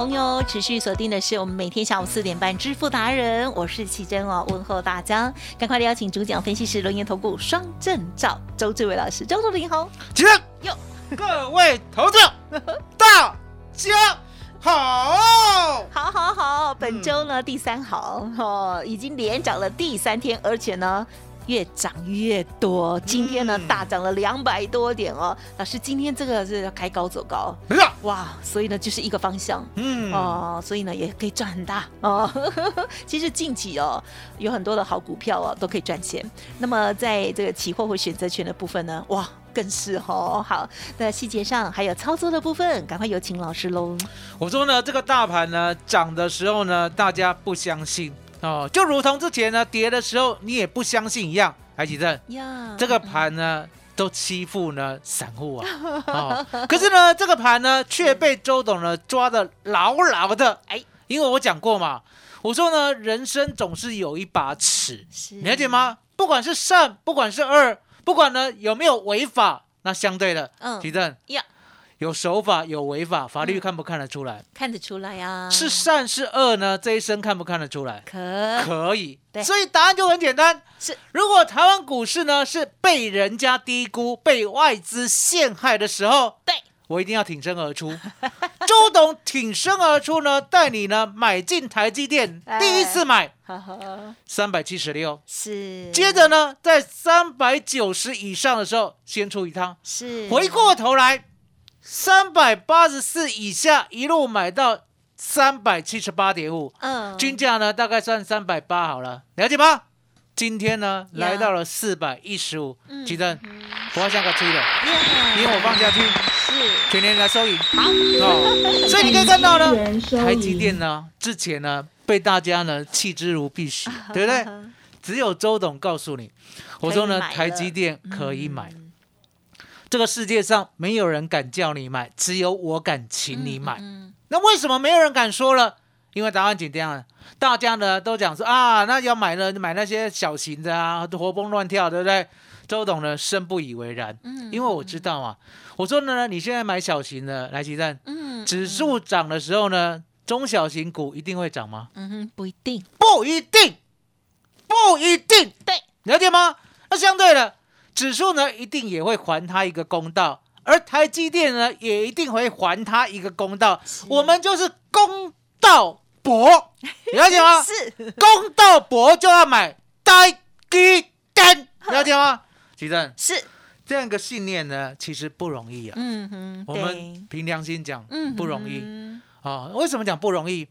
朋友持续锁定的是我们每天下午四点半支付达人，我是奇珍哦，问候大家，赶快邀请主讲分析师龙岩投顾双证照周志伟老师，周助理好，奇珍，哟，各位投资者，大家好，好好好，本周呢、第三好哦，已经连涨了第三天，而且呢。越涨越多，今天呢、嗯大涨了两百多点哦。老师，今天这个是要开高走高，没错，哇，所以呢就是一个方向。嗯，哦，所以呢也可以赚很大哦。其实近期哦有很多的好股票哦都可以赚钱。那么在这个期货或选择权的部分呢，哇更是哦。好，那细节上还有操作的部分，赶快有请老师喽。我说呢，这个大盘呢涨的时候呢，大家不相信哦，就如同之前呢跌的时候你也不相信一样。海吉正，呀，这个盘呢都欺负呢散户啊，哦，可是呢这个盘呢却被周董呢抓的牢牢的，哎，因为我讲过嘛，我说呢人生总是有一把尺，你了解？吗？不管是善，不管是恶，不管呢有没有违法，那相对的，嗯。提正。呀，有守法有违法，法律嗯。看不看得出来？看得出来呀，是善是恶呢？这一生看不看得出来？可。可以。对，所以答案就很简单。是。如果台湾股市呢是被人家低估、被外资陷害的时候，对，我一定要挺身而出。周董挺身而出呢，带你呢买进台积电，哎。第一次买三百七十六，是。接着呢在三百九十以上的时候先出一趟，是。回过头来三百八十四以下一路买到三百七十八点五，嗯。均价呢大概算三百八好了，了解吗？今天呢来到了四百一十五，嗯记得不要像个吹的，耶因为我放假去，是。全年来收银。好。哦，所以你可以看到呢，台积电呢之前呢被大家呢弃之如敝屣，对不对？只有周董告诉你，我说呢台积电可以买，嗯这个世界上没有人敢叫你买，只有我敢请你买。嗯那为什么没有人敢说了？因为答案简单了，大家呢都讲说啊，那要买呢买那些小型的啊，活蹦乱跳，对不对？周董呢深不以为然，嗯因为我知道啊，我说呢，你现在买小型的来吉站，嗯指数涨的时候呢，中小型股一定会涨吗？嗯哼不一定，不一定，不一定，对，了解吗？那相对的，指数呢一定也会还他一个公道，而台积电呢也一定会还他一个公道。我们就是公道博，了解吗？是公道博就要买台积电，了解吗？吉正，是，这样一个信念呢，其实不容易啊。嗯哼，我们凭良心讲，嗯不容易易，啊。为什么讲不容易？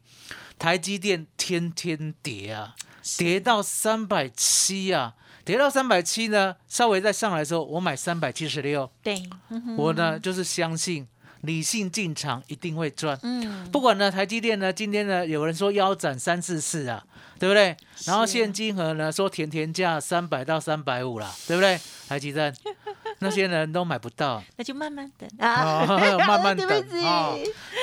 台积电天天跌啊，跌到三百七啊，跌到三百七呢，稍微再上来的时候，我买三百七十六，对，嗯我呢就是相信理性进场一定会赚。嗯。不管呢，台积电呢，今天呢，有人说腰斩三四四啊，对不对？然后是现金额呢，说甜甜价三百到三百五啦，对不对？台积电那些人都买不到，那就慢慢等哦慢慢 等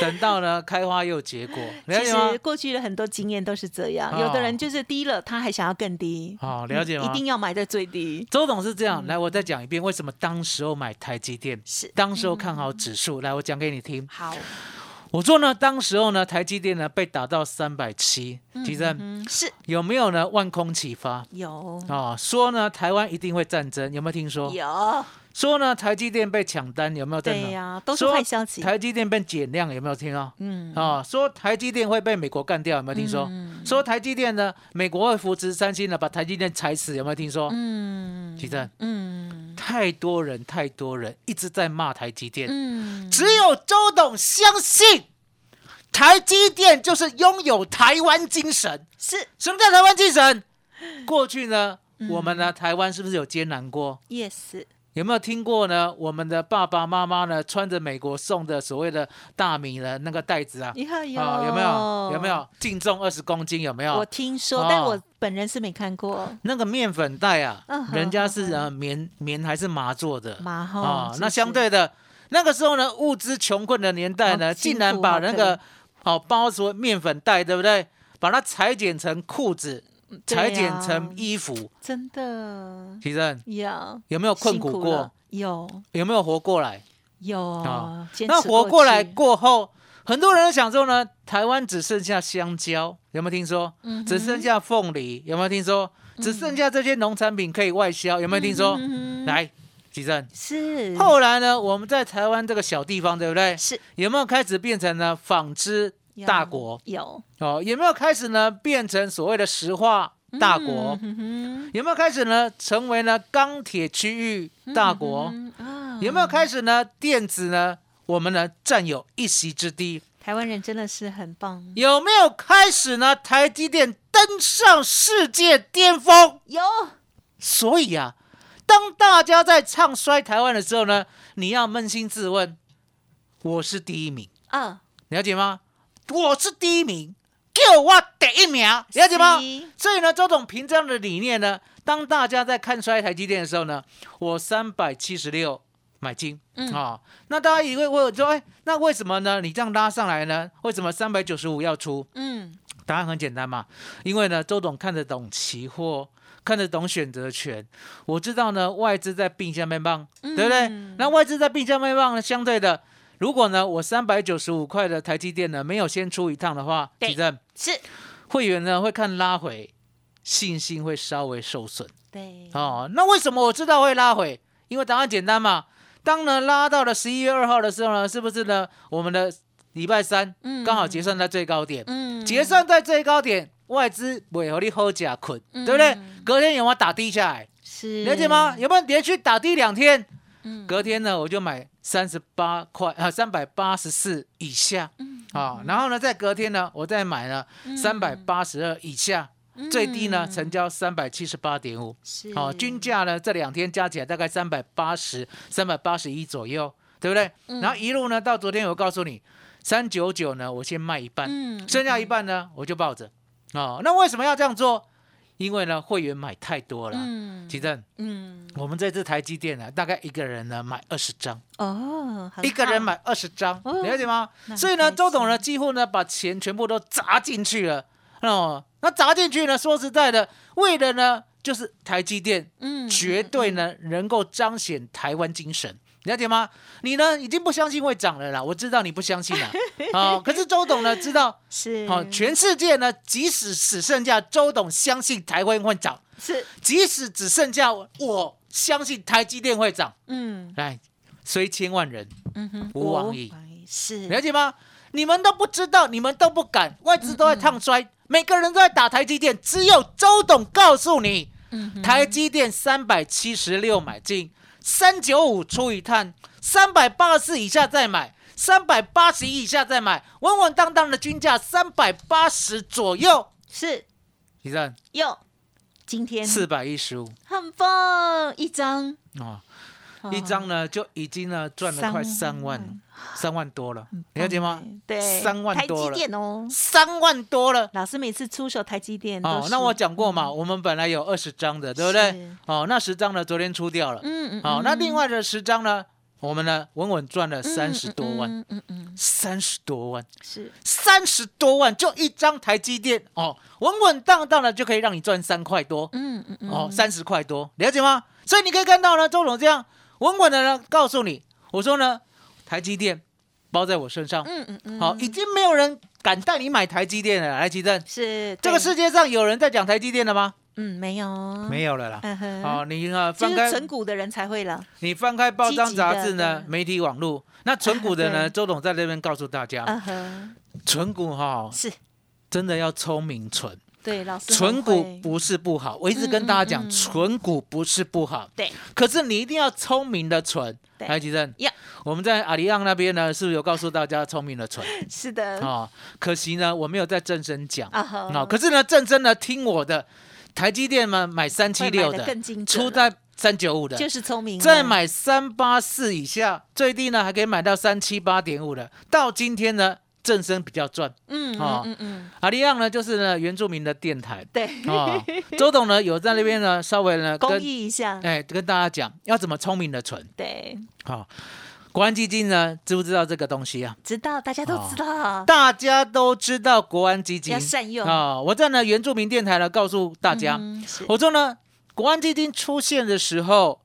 等到呢开花又结果，其实？过去的很多经验都是这样，哦有的人就是低了，他还想要更低，好、了解吗？一定要买在最低，周董是这样，来，我再讲一遍，为什么当时候买台积电？是当时候看好指数，来，我讲给你听。好，我说呢，当时候呢，台积电呢被打到三百七，其实、嗯，是有没有呢？万空启发有啊、说呢台湾一定会战争，有没有听说？有，说呢台积电被抢单，有没有？对呀，都是说坏消息，台积电被减量，有没有听到？嗯啊、说台积电会被美国干掉，有没有听说？嗯说台积电呢，美国会扶持三星呢，把台积电踩死，有没有听说？嗯吉正，嗯太多人，太多人一直在骂台积电，嗯，只有周董相信台积电就是拥有台湾精神。是什么叫台湾精神？过去呢，我们呢台湾是不是有艰难过？yes，有没有听过呢？我们的爸爸妈妈呢，穿着美国送的所谓的大米的那个袋子啊，有、啊，有没有？有没？有净重二十公斤？有没有？我听说，哦但我本人是没看过。那个面粉袋啊，嗯人家是呃棉棉还是麻做的麻哈啊？是那相是对的，那个时候呢，物资穷困的年代呢，竟然把那个怜好包所谓面粉袋，对不对？把它裁剪成裤子，对裁剪啊成衣服。真的其实有有没有困苦过苦？有有没有活过来？有啊，坚那活过来去过后，很多人都想说呢，台湾只剩下香蕉，有没有听说？嗯只剩下凤梨，有没有听说？只剩下这些农产品可以外销，有没有听说？来，吉正。是后来呢，我们在台湾这个小地方，对不对？是有没有开始变成呢纺织大国？有哦，有没有开始呢变成所谓的石化大国？有没有开始呢成为呢钢铁区域大国？有没有开始呢电子呢我们呢占有一席之地？台湾人真的是很棒，有没有开始呢台积电登上世界巅峰？有所以啊，当大家在唱衰台湾的时候呢，你要扪心自问：我是第一名，啊，了解吗？我是第一名，叫我第一名，了解吗？所以呢，周董凭这样的理念呢，当大家在看衰台积电的时候呢，我三百七十六买进嗯啊、那大家以为我有说，哎，那为什么呢？你这样拉上来呢？为什么三百九十五要出？嗯答案很简单嘛，因为呢，周董看得懂期货，看得懂选择权，我知道呢，外资在并下面棒，对不对？嗯那外资在并下面棒呢，相对的，如果呢，我三百九十五块的台积电呢，没有先出一趟的话，对其正是会员呢会看拉回，信心会稍微受损对哦。那为什么我知道会拉回？因为答案简单嘛，当呢拉到了十一月二号的时候呢，是不是呢？我们的礼拜三嗯刚好结算在最高点，嗯结算在最高点，外资尾和你好假捆，对不对？隔天有没有打低下来？是了解吗？？有没有连续打低两天？嗯。隔天呢，我就买三十八块啊，三百八十四以下。嗯。啊，然后呢，在隔天呢，我再买呢三百八十二以下，最低呢成交三百七十八点五，嗯是。好，均价呢这两天加起来大概三百八十、三百八十一左右，对不对？嗯。然后一路呢到昨天，我告诉你三九九呢，我先卖一半，嗯剩下一半呢我就抱着。哦。那为什么要这样做？因为呢会员买太多了。嗯。奇正，嗯。我们这次台积电呢，大概一个人呢买二十张，哦，很一个人好买二十张，哦了解吗？所以呢，周董呢心几乎呢把钱全部都砸进去了。哦。那砸进去呢，说实在的，为了呢就是台积电嗯。绝对呢能够彰显台湾精神。了解吗？你呢已经不相信会涨了啦，我知道你不相信啦。哦，可是周董呢知道，是。哦，全世界呢即使只剩下周董相信台湾会涨，是。即使只剩下我相信台积电会涨，嗯。来，虽千万人，嗯哼。无往矣。是。了解吗？你们都不知道，你们都不敢，外资都在唱衰，每个人都在打台积电，只有周董告诉你，嗯台积电三百七十六买进，三九五出一探，三百八十四以下再买，三百八十一以下再买，稳稳当当的均价三百八十左右。是。你看有今天。四百一十五。很棒一张。哦，一张呢就已经呢赚了快三万，三万多了，了解吗？对，三万多了台积电哦。三万多了。老师每次出手台积电哦那我讲过嘛，我们本来有二十张的，对不对？哦，那十张呢，昨天出掉了。嗯嗯，好、嗯那另外的十张呢，我们呢稳稳赚了三十多万，嗯嗯嗯，三十多万，是三十多万，就一张台积电哦，稳稳当当的就可以让你赚三块多，嗯嗯嗯，哦，三十块多，了解吗？所以你可以看到呢，周总这样稳稳的呢告诉你，我说呢，台积电包在我身上，嗯嗯嗯，好、已经没有人敢带你买台积电了，来，奇正，是这个世界上有人在讲台积电的吗？嗯没有。没有了啦。好、你啊就翻开是存股的人才会了，你翻开报章杂志呢，媒体网络，那纯股的呢，对。周董在这边告诉大家，纯股哈是。真的要聪明存，对，老师很存股不是不好，我一直跟大家讲，嗯嗯嗯股不是不好，对可是你一定要聪明的存。对来，吉正呀，我们在阿里昂那边呢，是不是有告诉大家聪明的存 是的啊？可惜呢，我没有在正身讲啊。可是呢，正身呢听我的，台积电嘛买三七六的出在三九五的，就是聪明，再买三八四以下，最低呢还可以买到三七八点五的。到今天呢，正身比较赚。嗯哦。嗯嗯嗯，阿利昂呢，就是呢原住民的电台。对，啊。周董呢有在那边呢稍微呢 公益一下，哎跟大家讲要怎么聪明的存。对，啊。国安基金呢知不知道这个东西啊？知道大家都知道，大家都知道国安基金。要善用。啊。我在呢原住民电台呢告诉大家，嗯我说呢国安基金出现的时候，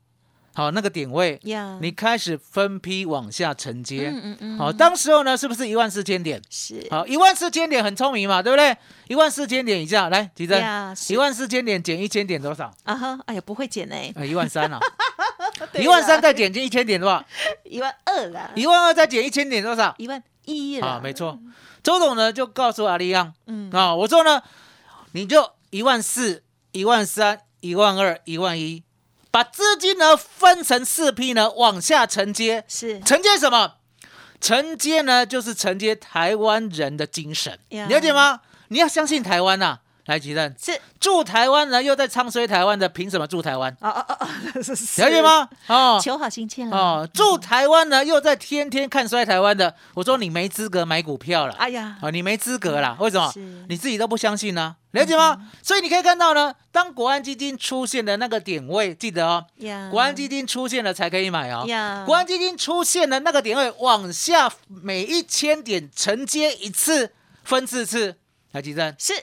好那个点位，呀，你开始分批往下承接。嗯嗯嗯，好，当时候呢，是不是一万四千点？是好，一万四千点很聪明嘛，对不对？一万四千点以下，来，吉珍，呀是一万四千点减一千点多少？啊哈，哎呀，不会减哎，呃，一万三啊，对一万三再减进一千点多少？一万二啦，一万二再减一千点多少？一万一了，啊，没错。周董呢就告诉阿里样嗯，啊，我说呢，你就一万四、一万三、一万二、一万一，把资金呢分成四批呢往下承接，是。承接什么？承接呢，就是承接台湾人的精神，呀。了解吗？你要相信台湾呐、来，吉正，是住台湾呢，又在唱衰台湾的，凭什么住台湾？哦哦哦哦，是是了解？吗？哦求好心切了哦，住台湾呢，又在天天看衰台湾的，我说你没资格买股票了。哎呀，啊，你没资格啦！为什么你自己都不相信呢、了解吗？所以你可以看到呢，当国安基金出现的那个点位，记得哦，呀，国安基金出现了才可以买哦。呀，国安基金出现的那个点位往下，每一千点承接一次，分四次。来，吉珍，是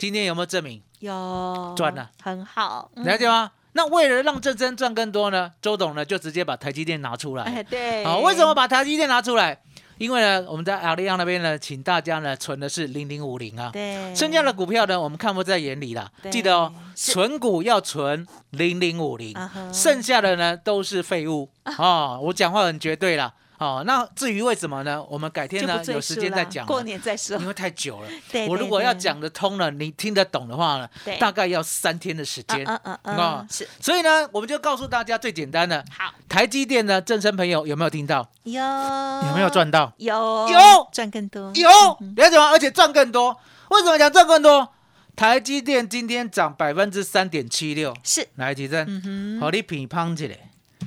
今天有没有证明？有赚了，很好，嗯了解吗？那为了让正真赚更多呢，周董呢就直接把台积电拿出来。哎，对，好，为什么把台积电拿出来？因为呢，我们在阿里亚那边呢，请大家呢存的是零零五零啊。对剩下的股票呢，我们看不在眼里啦。对记得哦，存股要存零零五零剩下的呢都是废物 哦。我讲话很绝对啦。哦，那至于为什么呢？我们改天呢有时间再讲啦。过年再说因为太久了。对对我如果要对讲得通了，你听得懂的话呢，大概要三天的时间。嗯嗯嗯是所以呢，我们就告诉大家最简单的，好，台积电呢，正生朋友有没有听到？有有没有？赚到？有有赚更多，有，了解吗？而且赚更多。为什么讲赚更多？台积电今天涨百分之三点七六，是，来吉珍，嗯好，你品胖起来。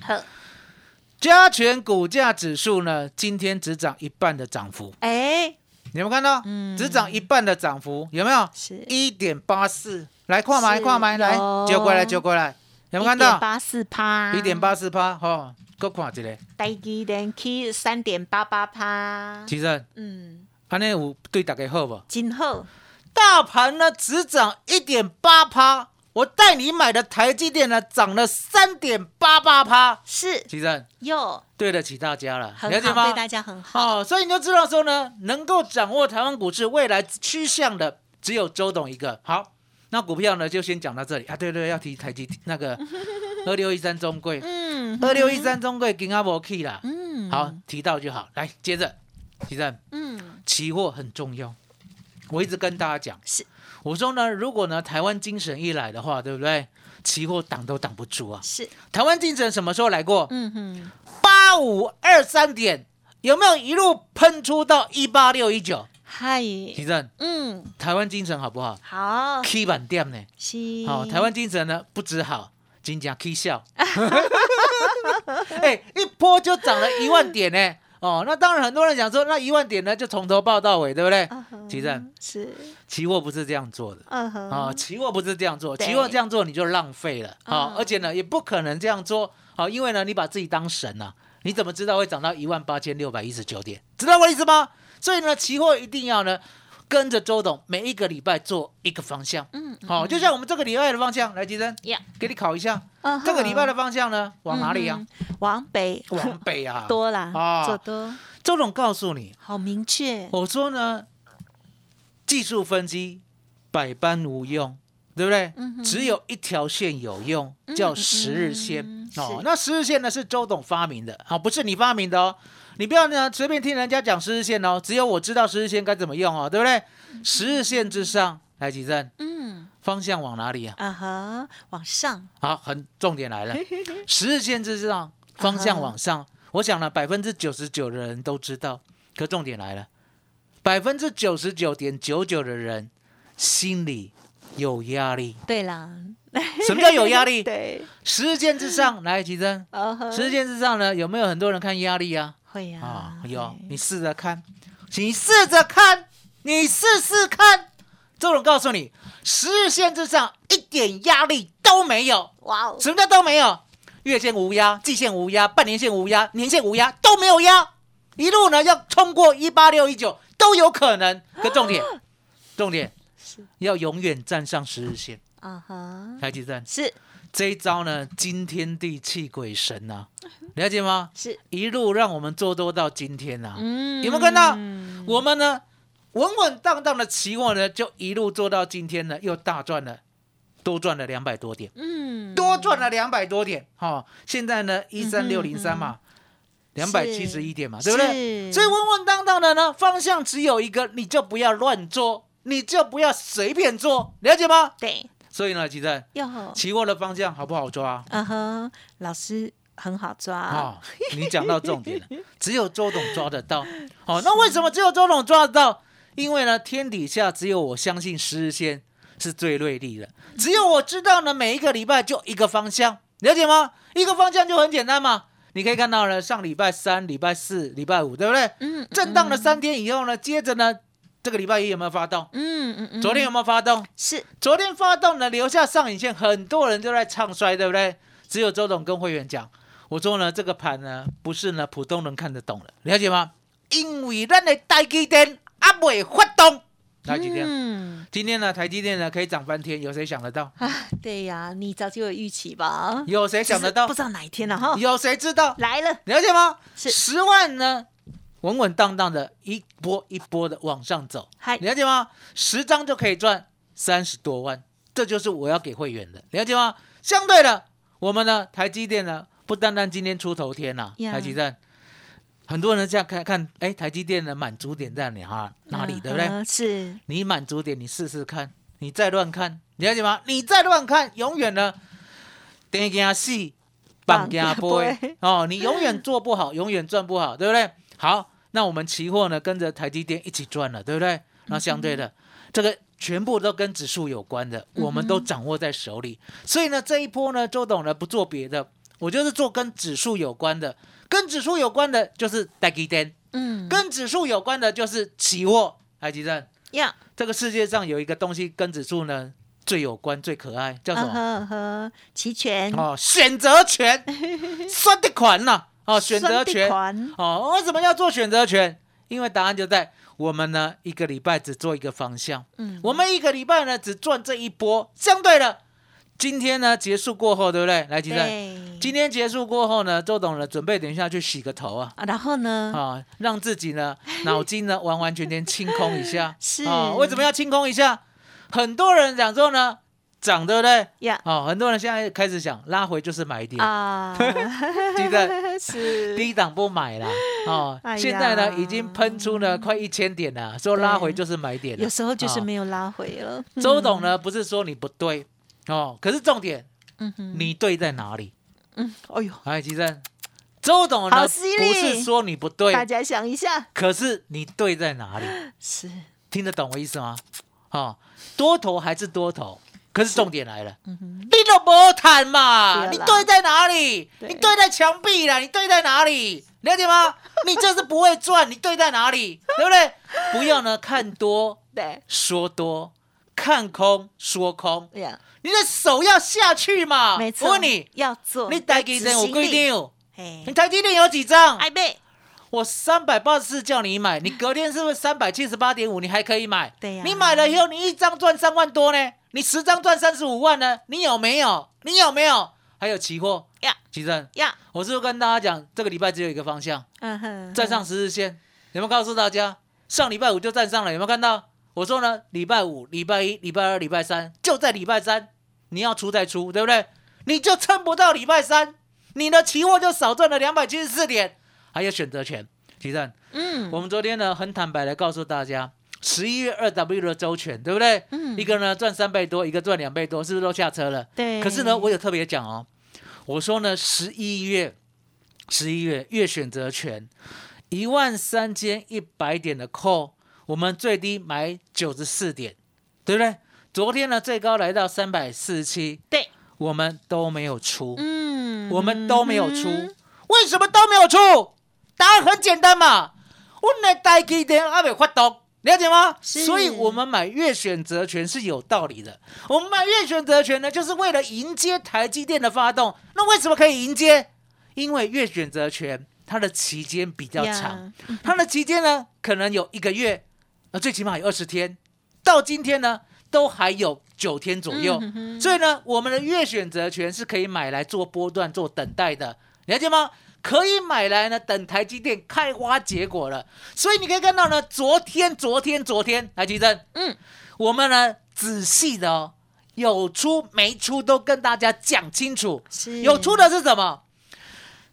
好，加权股价指数呢，今天只涨一半的涨幅，哎，你有没有看到？嗯。只涨一半的涨幅，有没有？是。一点八四，来跨买是跨买，来有揪过来揪过来，有没有看到？八四趴，一点，八四趴，吼，搁看一个，三点八八趴，其实嗯，安尼有对大家好不？真好。大盘呢只涨一点八趴，我带你买的台积电呢涨了三点八八趴，是其实有对得起大家了，很了解吗？好，对大家很好，哦，所以你就知道说呢，能够掌握台湾股市未来趋向的只有周董一个。好，那股票呢就先讲到这里啊。对对，要提台积那个 二六一三中贵，嗯二六一三中贵今阿无去啦。嗯，好，提到就好。来，接着，其实嗯，期货很重要。我一直跟大家讲，是我说呢，如果呢台湾精神一来的话，对不对？期货挡都挡不住啊！是，台湾精神什么时候来过？嗯哼，八五二三点有没有一路喷出到一八六一九？嗨，提正，嗯，台湾精神好不好好，？K 板店呢？是，好、台湾精神呢不止好，金价 K 笑，哎、一波就涨了一万点呢。哦，那当然很多人想说，那一万点呢就从头报到尾，对不对？其实是，期货不是这样做的。啊、期货不是这样做，期货这样做你就浪费了啊、嗯而且呢，也不可能这样做，好、因为呢，你把自己当神了、你怎么知道会涨到一万八千六百一十九点？知道我的意思吗？所以呢，期货一定要呢跟着周董每一个礼拜做一个方向，嗯，好、就像我们这个礼拜的方向，来，吉珍呀，给你考一下，嗯哼。这个礼拜的方向呢往哪里呀、嗯往北，往北啊，多啦，啊。做多，周董告诉你，好明确，我说呢，技术分析百般无用，对不对？嗯哼。只有一条线有用，嗯叫十日线、嗯哦。那十日线呢是周董发明的，好、不是你发明的哦。你不要呢随便听人家讲十日线哦，只有我知道十日线该怎么用哦，对不对？十日线之上，来几阵，嗯，方向往哪里啊？啊哈，往上，好，很重点来了，十日线之上，方向往上。我想呢，百分之九十九的人都知道，可重点来了，百分之九十九点九九的人心里有压力。对啦，什么叫有压力？对，十日线之上，来，奇珍，啊哈，十日线之上呢，有没有很多人看压力啊？会呀，啊，有会，你试着看，你试着看，你试试看。周总告诉你，十日线之上一点压力都没有。哇哦，什么叫都没有？月线无压，季线无压，半年线无压，年线无压，都没有压，一路呢要冲过一八六一九都有可能。可重点，重点要永远站上十日线。啊哈，台积站是这一招呢，惊天地泣鬼神呐、了解吗？是，一路让我们做多到今天呐、嗯有没有看到？我们呢，稳稳当当的期货呢，就一路做到今天呢，又大赚了，多赚了两百多点。嗯，多赚了两百多点，哈、现在呢一三六零三嘛，两百七十一点嘛，对不对？所以稳稳当当的呢，方向只有一个，你就不要乱做，你就不要随便做，了解吗？对，所以呢，其实要，期货的方向好不好抓？嗯哼，老师很好抓，啊、你讲到重点了，只有周董抓得到。好、那为什么只有周董抓得到？因为呢，天底下只有我相信十日线是最锐利的，只有我知道呢，每一个礼拜就一个方向，了解吗？一个方向就很简单嘛。你可以看到呢，上礼拜三、礼拜四、礼拜五，对不对？嗯，震荡了三天以后呢，接着呢，这个礼拜一有没有发动？嗯嗯嗯，昨天有没有发动？是昨天发动呢，留下上影线，很多人都在唱衰，对不对？只有周董跟会员讲，我说呢，这个盘呢不是呢普通人看得懂的，了解吗？因为咱的台积电还未发动，台积电、嗯今天呢，台积电呢可以涨翻天，有谁想得到？啊，对呀，你早就有预期吧？有谁想得到不？知道哪一天了哈，有谁知道？来了，了解吗？是十万呢，稳稳当当的一波一波的往上走，嗨，了解吗？十张就可以赚三十多万，这就是我要给会员的，了解吗？相对的，我们呢，台积电呢，不单单今天出头天呐、呀台积电，很多人这样看看，哎，台积电的满足点在哪哈哪里，对不对？嗯是，你满足点，你试试看，你再乱看，你了解吗？你再乱看，永远呢，等惊死，绑惊波 哦，你永远做不好，永远赚不好，对不对？好，那我们期货呢，跟着台积电一起赚了，对不对？那相对的，这个全部都跟指数有关的，我们都掌握在手里。所以呢，这一波呢，周董呢不做别的，我就是做跟指数有关的，跟指数有关的就是代基单，嗯，跟指数有关的就是期货，台积电。呀，这个世界上有一个东西跟指数呢最有关、最可爱，叫什嗯么？期权，哦，选择权，算的款呐、哦，选择权。哦，为什么要做选择权？因为答案就在我们呢一个礼拜只做一个方向，嗯，我们一个礼拜呢只赚这一波。相对的，今天呢结束过后，对不对？来，吉正，今天结束过后呢，周董呢准备等一下去洗个头啊。啊然后呢，啊，让自己呢脑筋呢完完全全清空一下。是啊，为什么要清空一下？很多人讲说呢，涨对不对？呀哦，很多人现在开始想拉回就是买点，啊，记得 是，低档不买啦。哦，哎现在呢已经喷出了快一千点了，说拉回就是买点了有。时候就是哦没有拉回了。周董呢不是说你不对哦，可是重点嗯哼，你对在哪里？嗯，哎呦，哎，吉正，周董呢好不是说你不对，大家想一下，可是你对在哪里？是，听得懂我意思吗？哦，多头还是多头，可是重点来了，嗯哼，你都不谈嘛，你对在哪里？对你对在墙壁啦，你对在哪里？了解吗？你这是不会赚，你对在哪里？对不对？不要呢看多对，说多，看空说空，呀，你的手要下去嘛。没错，我问你，要做，你台积电我规几张？嘿你，台积电有几张？哎贝，我三百八十四叫你买，你隔天是不是三百七十八点五？你还可以买？对呀你买了以后，你一张赚三万多呢，你十张赚三十五万呢？你有没有？你有没有？还有期货呀，奇正，呀，我是不是跟大家讲，这个礼拜只有一个方向，嗯哼，站上十日线。有没有告诉大家？上礼拜五就站上了，有没有看到？我说呢，礼拜五、礼拜一、礼拜二、礼拜三，就在礼拜三，你要出再出，对不对？你就撑不到礼拜三，你的期货就少赚了两百七十四点，还有选择权，奇正。嗯，我们昨天呢很坦白的告诉大家，十一月二 W 的周全，对不对？嗯一个呢赚三倍多，一个赚两倍多，是不是都下车了？对可是呢，我有特别讲哦，我说呢，十一月十一月月选择权一万三千一百点的 call，我们最低买九十四点，对不对？昨天呢最高来到三百四十七，对，我们都没有出，嗯我们都没有出，嗯为什么都没有出？答案很简单嘛，我们的台积电还没发动，了解吗？是所以我们买月选择权是有道理的。我们买月选择权呢，就是为了迎接台积电的发动。那为什么可以迎接？因为月选择权它的期间比较长呀，它的期间呢可能有一个月，呃，最起码有二十天，到今天呢都还有九天左右。嗯哼哼所以呢，我们的月选择权是可以买来做波段、做等待的，了解吗？可以买来呢，等台积电开花结果了。所以你可以看到呢，昨天、昨天、昨天，来吉珍，嗯，我们呢仔细的哦，有出没出都跟大家讲清楚。有出的是什么？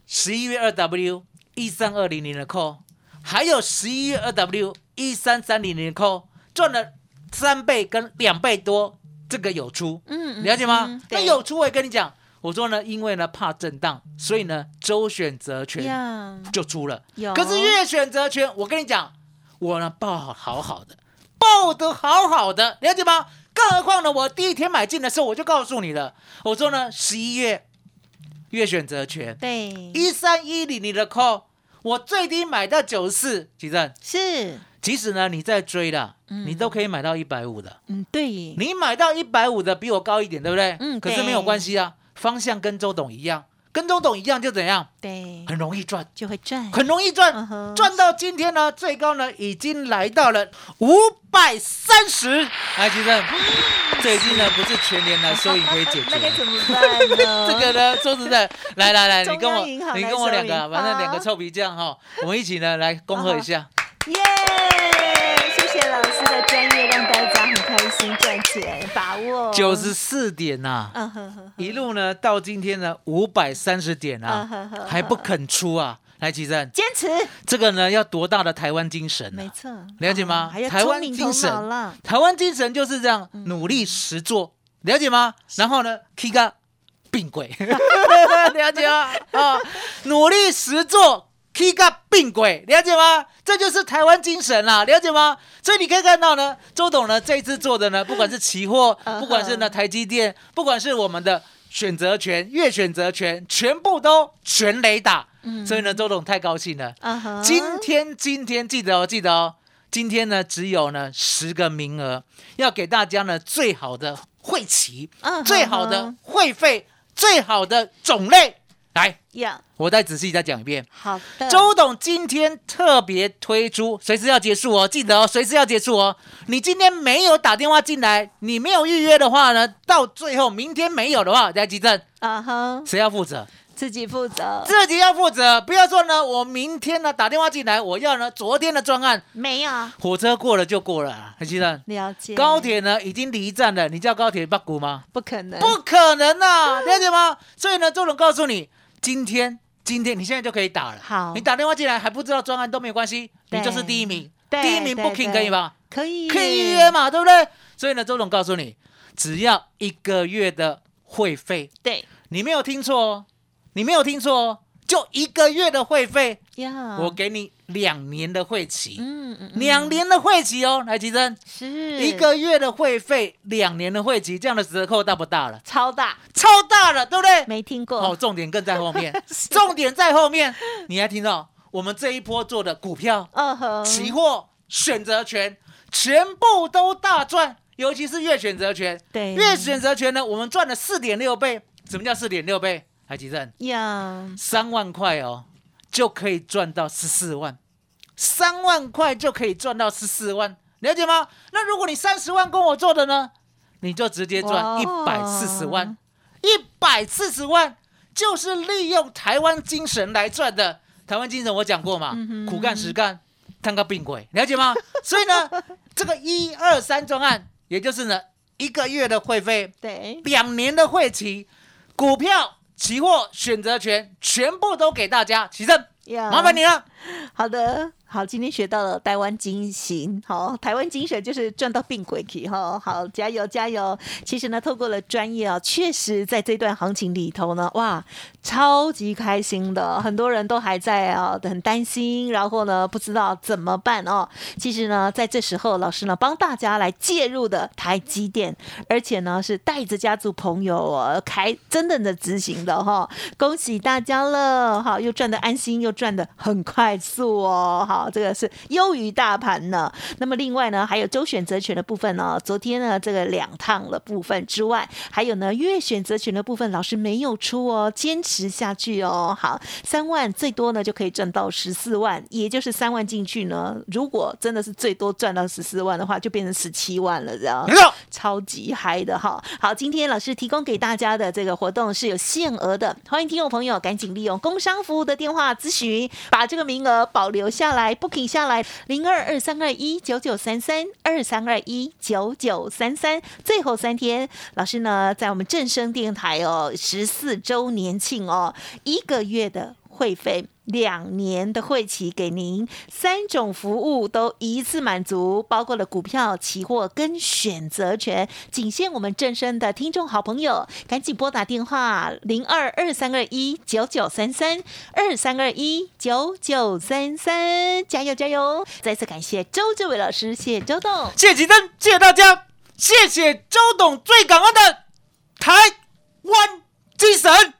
十一月二 W 一三二零零的 call，，还有十一月二 W 一三三零零的扣，赚了三倍跟两倍多，这个有出。嗯了解吗？那有出我也跟你讲，我说呢，因为呢怕震荡，所以呢周选择权，就出了。有可是月选择权，我跟你讲，我呢报好好好的，报得好好的，了解吗？更何况呢，我第一天买进的时候我就告诉你了，我说呢十一月月选择权对，一三一零你的 call，我最低买到九十四，几正？是，即使呢你在追的，嗯你都可以买到一百五的。嗯，对，你买到一百五的比我高一点，对不对？嗯对可是没有关系啊，方向跟周董一样，跟周董一样就怎样，对，很容易赚，就会赚，很容易赚，赚到今天呢，最高呢已经来到了五百三十。来，先生，最近呢不是全年的 收益可以解决那该怎。么办呢？这个呢，说实在，来来来，你跟我，你跟我两个，反正两个臭皮匠哈，我们一起呢来恭贺一下。耶！谢谢老师的专业，让大家很开心赚钱，把握。九十，四点呐、一路呢到今天呢五百三十点啊还不肯出啊！来，齐正，坚持，这个呢要多大的台湾精神、啊？没错，了解吗？台湾精神。了，台湾精神就是这样，努力实做，了解吗？然后呢，K 个并轨，了解吗？啊，努力实做，K 个并轨，了解吗？这就是台湾精神啦，了解吗？所以你可以看到呢，周董呢这一次做的呢，不管是期货，不管是呢台积电，不管是我们的选择权、月选择权，全部都全雷打。所以呢，周董太高兴了。今天今天记得哦，记得哦，今天呢只有呢十个名额，要给大家呢最好的会期，最好的会费，最好的种类。来，呀，我再仔细再讲一遍。好的，周董今天特别推出，随时要结束哦，记得哦，随时要结束哦。你今天没有打电话进来，你没有预约的话呢，到最后明天没有的话，来急诊，啊哈，谁要负责？自己负责，自己要负责，不要说呢，我明天呢打电话进来，我要呢昨天的专案，没有火车过了就过了，还记得？了解，高铁呢已经离站了，你叫高铁八股吗？不可能，不可能呐、了解吗？所以呢，周董告诉你，今天今天你现在就可以打了。好你打电话进来还不知道专案都没有关系，你就是第一名，第一名对 booking 可以吧？可以，可以预约，嘛，对不对？所以呢，周总告诉你，只要一个月的会费，对你没有听错哦，你没有听错哦，就一个月的会费，呀，我给你两年的会期，嗯两年的会期哦，来吉珍，是。一个月的会费，两年的会期，这样的折扣大不大了？超大，超大了，对不对？没听过，哦，重点更在后面，重点在后面，你还听到？我们这一波做的股票、嗯哼，期货、选择权，全部都大赚，尤其是月选择权。对。月选择权呢，我们赚了四点六倍。什么叫四点六倍？海吉正，呀，三万块哦，就可以赚到十四万，三万块就可以赚到十四万，了解吗？那如果你三十万跟我做的呢，你就直接赚一百四十万，一百四十万就是利用台湾精神来赚的。台湾精神我讲过嘛，苦干实干，摊个病鬼，了解吗？所以呢，这个一二三专案，也就是呢一个月的会费，对，两年的会期，股票、期货、选择权全部都给大家。起正，麻烦你了。好的，好，今天学到了台湾精神，好，台湾精神就是赚到病鬼去哈，好，加油加油！其实呢，透过了专业啊，确实在这段行情里头呢，哇，超级开心的，很多人都还在啊，很担心，然后呢，不知道怎么办哦。其实呢，在这时候，老师呢帮大家来介入的台积电，而且呢是带着家族朋友哦开真正的执行的哈，恭喜大家了，好，又赚的安心，又赚的很快速哦，好，这个是优于大盘呢。那么另外呢，还有周选择权的部分呢，昨天呢这个两趟的部分之外，还有呢月选择权的部分，老师没有出哦，坚持下去哦。好，三万最多呢就可以赚到十四万，也就是三万进去呢，如果真的是最多赚到十四万的话，就变成十七万了，这样超级嗨的哈。好，今天老师提供给大家的这个活动是有限额的，欢迎听众朋友赶紧利用工商服务的电话咨询，把这个名额保留下来不停下来，零二二三二一九九三三二三二一九九三三，最后三天，老师呢在我们正声电台哦十四周年庆哦，一个月的会费。两年的会期给您，三种服务都一次满足，包括了股票、期货跟选择权，仅限我们正身的听众好朋友，赶紧拨打电话零二二三二一九九三三二三二一九九三三，加油加油！再次感谢周志伟老师，谢谢周董。谢谢吉珍，谢谢大家，谢谢周董，最感恩的台湾精神。